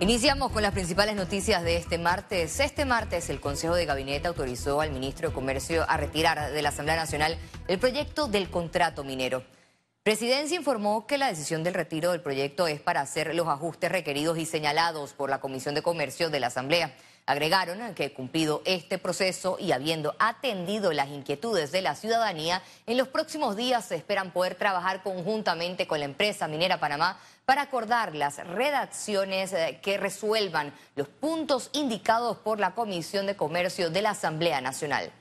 Iniciamos con las principales noticias de este martes. Este martes el Consejo de Gabinete autorizó al ministro de Comercio a retirar de la Asamblea Nacional el proyecto del contrato minero. Presidencia informó que la decisión del retiro del proyecto es para hacer los ajustes requeridos y señalados por la Comisión de Comercio de la Asamblea. Agregaron que cumplido este proceso y habiendo atendido las inquietudes de la ciudadanía, en los próximos días se esperan poder trabajar conjuntamente con la empresa minera Panamá para acordar las redacciones eh, que resuelvan los puntos indicados por la Comisión de Comercio de la Asamblea Nacional.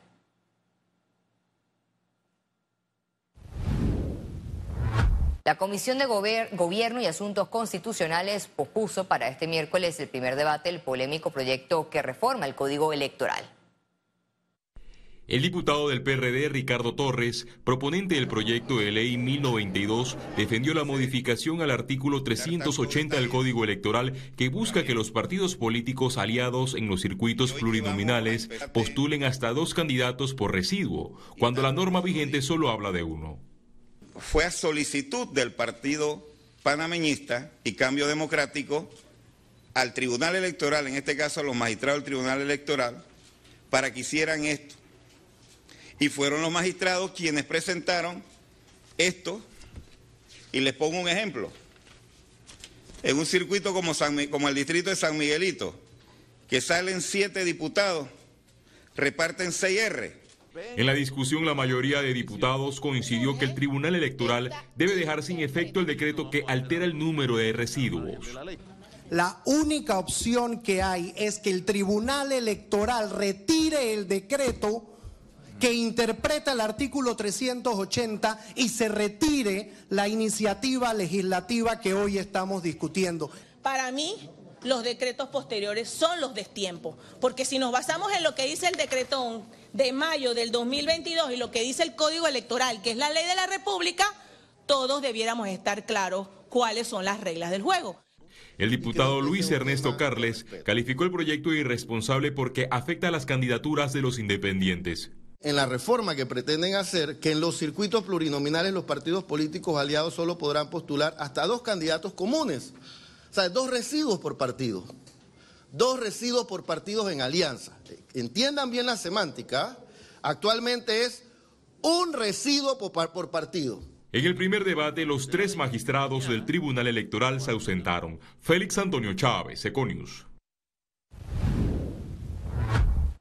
La Comisión de Gobierno y Asuntos Constitucionales pospuso para este miércoles el primer debate del polémico proyecto que reforma el Código Electoral. El diputado del PRD, Ricardo Torres, proponente del proyecto de ley 1092, defendió la modificación al artículo 380 del Código Electoral que busca que los partidos políticos aliados en los circuitos plurinominales postulen hasta dos candidatos por residuo, cuando la norma vigente solo habla de uno fue a solicitud del partido panameñista y Cambio Democrático al Tribunal Electoral, en este caso a los magistrados del Tribunal Electoral, para que hicieran esto. Y fueron los magistrados quienes presentaron esto. Y les pongo un ejemplo. En un circuito como, el distrito de San Miguelito, que salen siete diputados, reparten 6 R en la discusión, la mayoría de diputados coincidió que el Tribunal Electoral debe dejar sin efecto el decreto que altera el número de residuos. La única opción que hay es que el Tribunal Electoral retire el decreto que interpreta el artículo 380 y se retire la iniciativa legislativa que hoy estamos discutiendo. Para mí, los decretos posteriores son los destiempos, porque si nos basamos en lo que dice el decretón de mayo del 2022 y lo que dice el Código Electoral, que es la ley de la República, todos debiéramos estar claros cuáles son las reglas del juego. El diputado Luis Ernesto Carles calificó el proyecto irresponsable porque afecta a las candidaturas de los independientes. En la reforma que pretenden hacer, que en los circuitos plurinominales los partidos políticos aliados solo podrán postular hasta dos candidatos comunes. O sea, dos residuos por partido. Dos residuos por partidos en alianza. Entiendan bien la semántica. Actualmente es un residuo por partido. En el primer debate, los tres magistrados del Tribunal Electoral se ausentaron. Félix Antonio Chávez, Econius.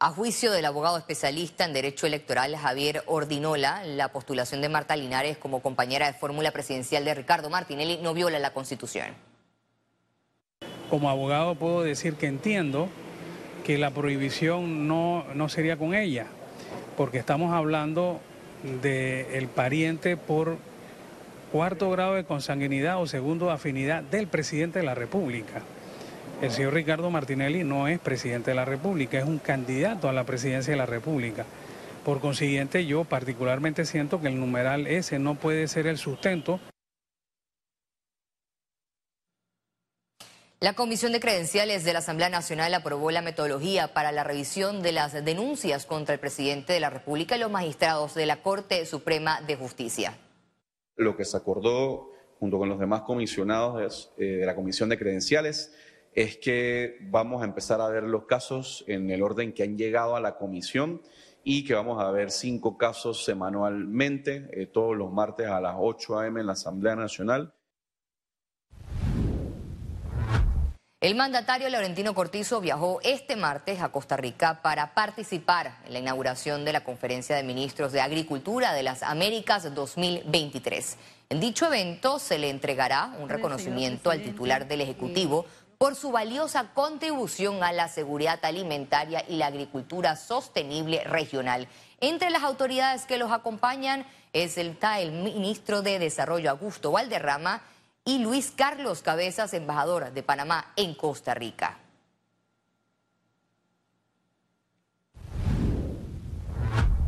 A juicio del abogado especialista en Derecho Electoral Javier Ordinola, la postulación de Marta Linares como compañera de fórmula presidencial de Ricardo Martinelli no viola la Constitución. Como abogado puedo decir que entiendo que la prohibición no, sería con ella, porque estamos hablando del pariente por cuarto grado de consanguinidad o segundo afinidad del presidente de la República. El señor Ricardo Martinelli no es presidente de la República, es un candidato a la presidencia de la República. Por consiguiente, yo particularmente siento que el numeral S no puede ser el sustento. La Comisión de Credenciales de la Asamblea Nacional aprobó la metodología para la revisión de las denuncias contra el presidente de la República y los magistrados de la Corte Suprema de Justicia. Lo que se acordó junto con los demás comisionados eh, de la Comisión de Credenciales es que vamos a empezar a ver los casos en el orden que han llegado a la comisión y que vamos a ver cinco casos semanalmente, eh, todos los martes a las 8 a.m. en la Asamblea Nacional. El mandatario Laurentino Cortizo viajó este martes a Costa Rica para participar en la inauguración de la Conferencia de Ministros de Agricultura de las Américas 2023. En dicho evento se le entregará un reconocimiento al titular del Ejecutivo por su valiosa contribución a la seguridad alimentaria y la agricultura sostenible regional. Entre las autoridades que los acompañan es el, el ministro de Desarrollo Augusto Valderrama, y Luis Carlos Cabezas, embajador de Panamá en Costa Rica.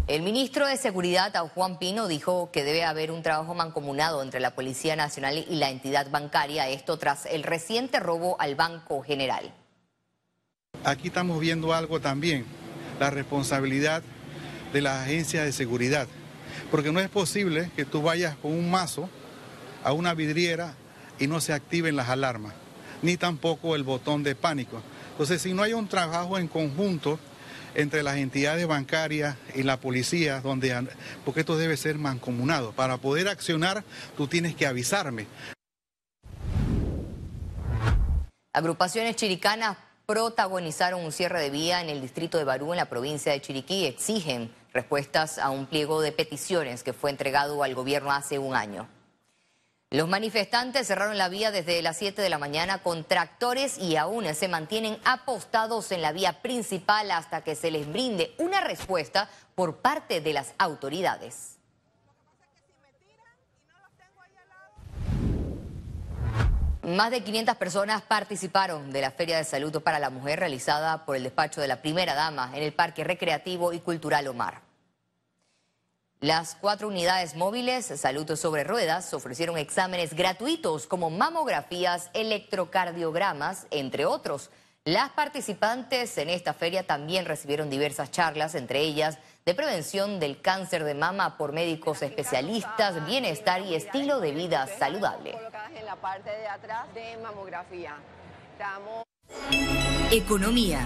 El ministro de Seguridad, Juan Pino, dijo que debe haber un trabajo mancomunado entre la Policía Nacional y la entidad bancaria, esto tras el reciente robo al Banco General. Aquí estamos viendo algo también, la responsabilidad de las agencias de seguridad, porque no es posible que tú vayas con un mazo a una vidriera y no se activen las alarmas. ni tampoco el botón de pánico. Entonces, si no hay un trabajo en conjunto entre las entidades bancarias y la policía, donde, porque esto debe ser mancomunado. Para poder accionar, tú tienes que avisarme. Agrupaciones chiricanas protagonizaron un cierre de vía en el distrito de Barú, en la provincia de Chiriquí. Exigen respuestas a un pliego de peticiones que fue entregado al gobierno hace un año. Los manifestantes cerraron la vía desde las 7 de la mañana con tractores y aún se mantienen apostados en la vía principal hasta que se les brinde una respuesta por parte de las autoridades. Más de 500 personas participaron de la Feria de Salud para la Mujer realizada por el despacho de la primera dama en el Parque Recreativo y Cultural Omar. Las cuatro unidades móviles Salud sobre Ruedas ofrecieron exámenes gratuitos como mamografías, electrocardiogramas, entre otros. Las participantes en esta feria también recibieron diversas charlas, entre ellas de prevención del cáncer de mama por médicos especialistas, bienestar y estilo de vida saludable. En la parte de atrás de mamografía. Economía.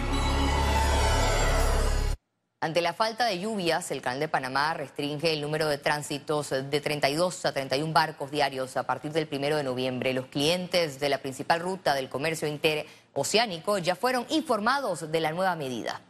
Ante la falta de lluvias, el Canal de Panamá restringe el número de tránsitos de 32 a 31 barcos diarios a partir del 1 de noviembre. Los clientes de la principal ruta del comercio interoceánico ya fueron informados de la nueva medida.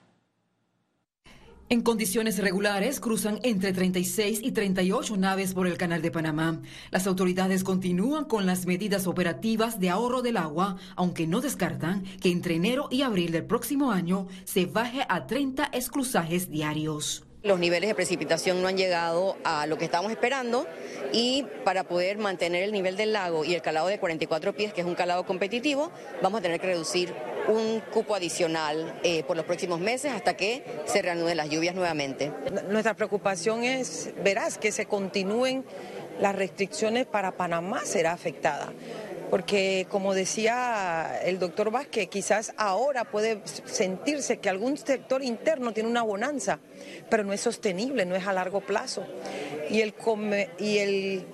En condiciones regulares cruzan entre 36 y 38 naves por el Canal de Panamá. Las autoridades continúan con las medidas operativas de ahorro del agua, aunque no descartan que entre enero y abril del próximo año se baje a 30 esclusajes diarios. Los niveles de precipitación no han llegado a lo que estábamos esperando y para poder mantener el nivel del lago y el calado de 44 pies, que es un calado competitivo, vamos a tener que reducir un cupo adicional eh, por los próximos meses hasta que se reanuden las lluvias nuevamente. Nuestra preocupación es, verás, que se continúen las restricciones para Panamá será afectada porque como decía el doctor Vázquez, quizás ahora puede sentirse que algún sector interno tiene una bonanza, pero no es sostenible, no es a largo plazo. Y el, y el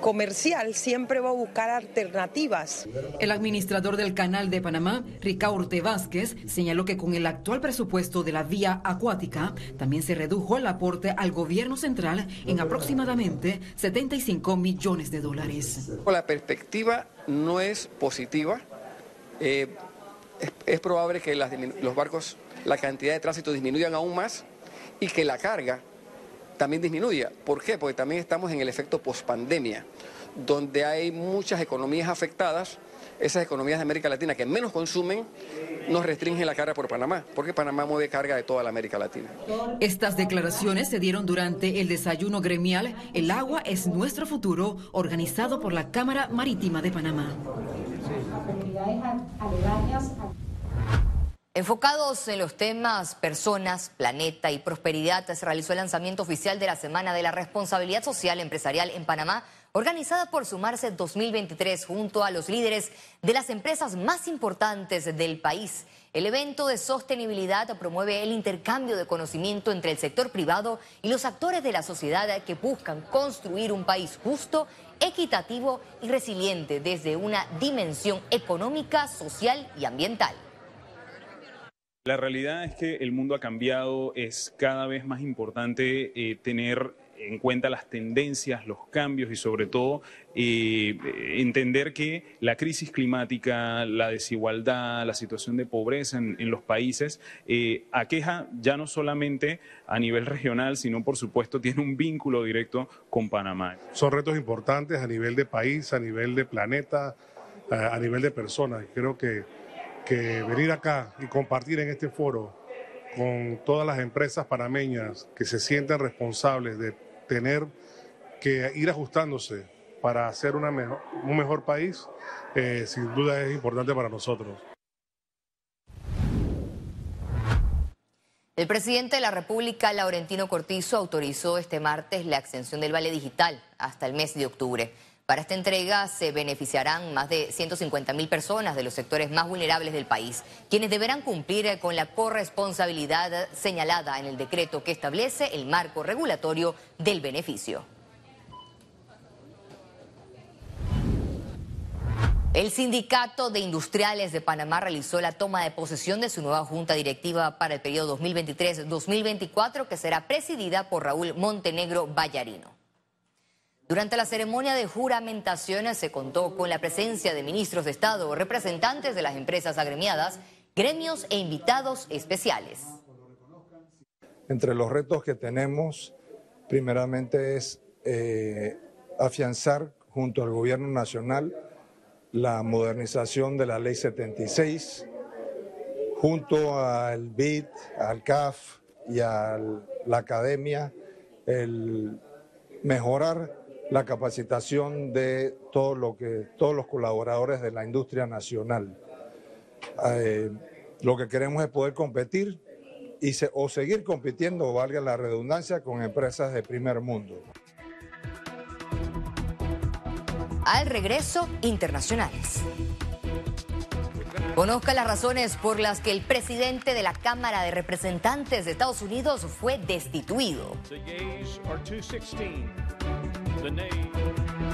comercial siempre va a buscar alternativas. El administrador del Canal de Panamá, Ricardo Vázquez, señaló que con el actual presupuesto de la vía acuática también se redujo el aporte al gobierno central en aproximadamente 75 millones de dólares. La perspectiva no es positiva. Eh, es, probable que los barcos, la cantidad de tránsito disminuyan aún más y que la carga también disminuya. ¿Por qué? Porque también estamos en el efecto pospandemia, donde hay muchas economías afectadas. Esas economías de América Latina que menos consumen nos restringen la carga por Panamá, porque Panamá mueve carga de toda la América Latina. Estas declaraciones se dieron durante el desayuno gremial El agua es nuestro futuro, organizado por la Cámara Marítima de Panamá. Enfocados en los temas personas, planeta y prosperidad, se realizó el lanzamiento oficial de la Semana de la Responsabilidad Social Empresarial en Panamá, organizada por Sumarse 2023 junto a los líderes de las empresas más importantes del país. El evento de sostenibilidad promueve el intercambio de conocimiento entre el sector privado y los actores de la sociedad que buscan construir un país justo, equitativo y resiliente desde una dimensión económica, social y ambiental. La realidad es que el mundo ha cambiado, es cada vez más importante eh, tener en cuenta las tendencias, los cambios y sobre todo eh, entender que la crisis climática, la desigualdad, la situación de pobreza en, los países eh, aqueja ya no solamente a nivel regional, sino por supuesto tiene un vínculo directo con Panamá. Son retos importantes a nivel de país, a nivel de planeta, a nivel de personas. Creo que que venir acá y compartir en este foro con todas las empresas panameñas que se sienten responsables de tener que ir ajustándose para hacer un mejor país, eh, sin duda es importante para nosotros. El presidente de la República, Laurentino Cortizo, autorizó este martes la extensión del vale digital hasta el mes de octubre. Para esta entrega se beneficiarán más de 150 mil personas de los sectores más vulnerables del país, quienes deberán cumplir con la corresponsabilidad señalada en el decreto que establece el marco regulatorio del beneficio. El Sindicato de Industriales de Panamá realizó la toma de posesión de su nueva junta directiva para el periodo 2023-2024 que será presidida por Raúl Montenegro Vallarino. Durante la ceremonia de juramentación se contó con la presencia de ministros de Estado, representantes de las empresas agremiadas, gremios e invitados especiales. Entre los retos que tenemos, primeramente es eh, afianzar junto al gobierno nacional la modernización de la ley 76, junto al BID, al CAF y a la academia, el mejorar la capacitación de todo lo que, todos los colaboradores de la industria nacional. Eh, lo que queremos es poder competir y o seguir compitiendo, valga la redundancia, con empresas de primer mundo. Al regreso, internacionales. Conozca las razones por las que el presidente de la Cámara de Representantes de Estados Unidos fue destituido. the name.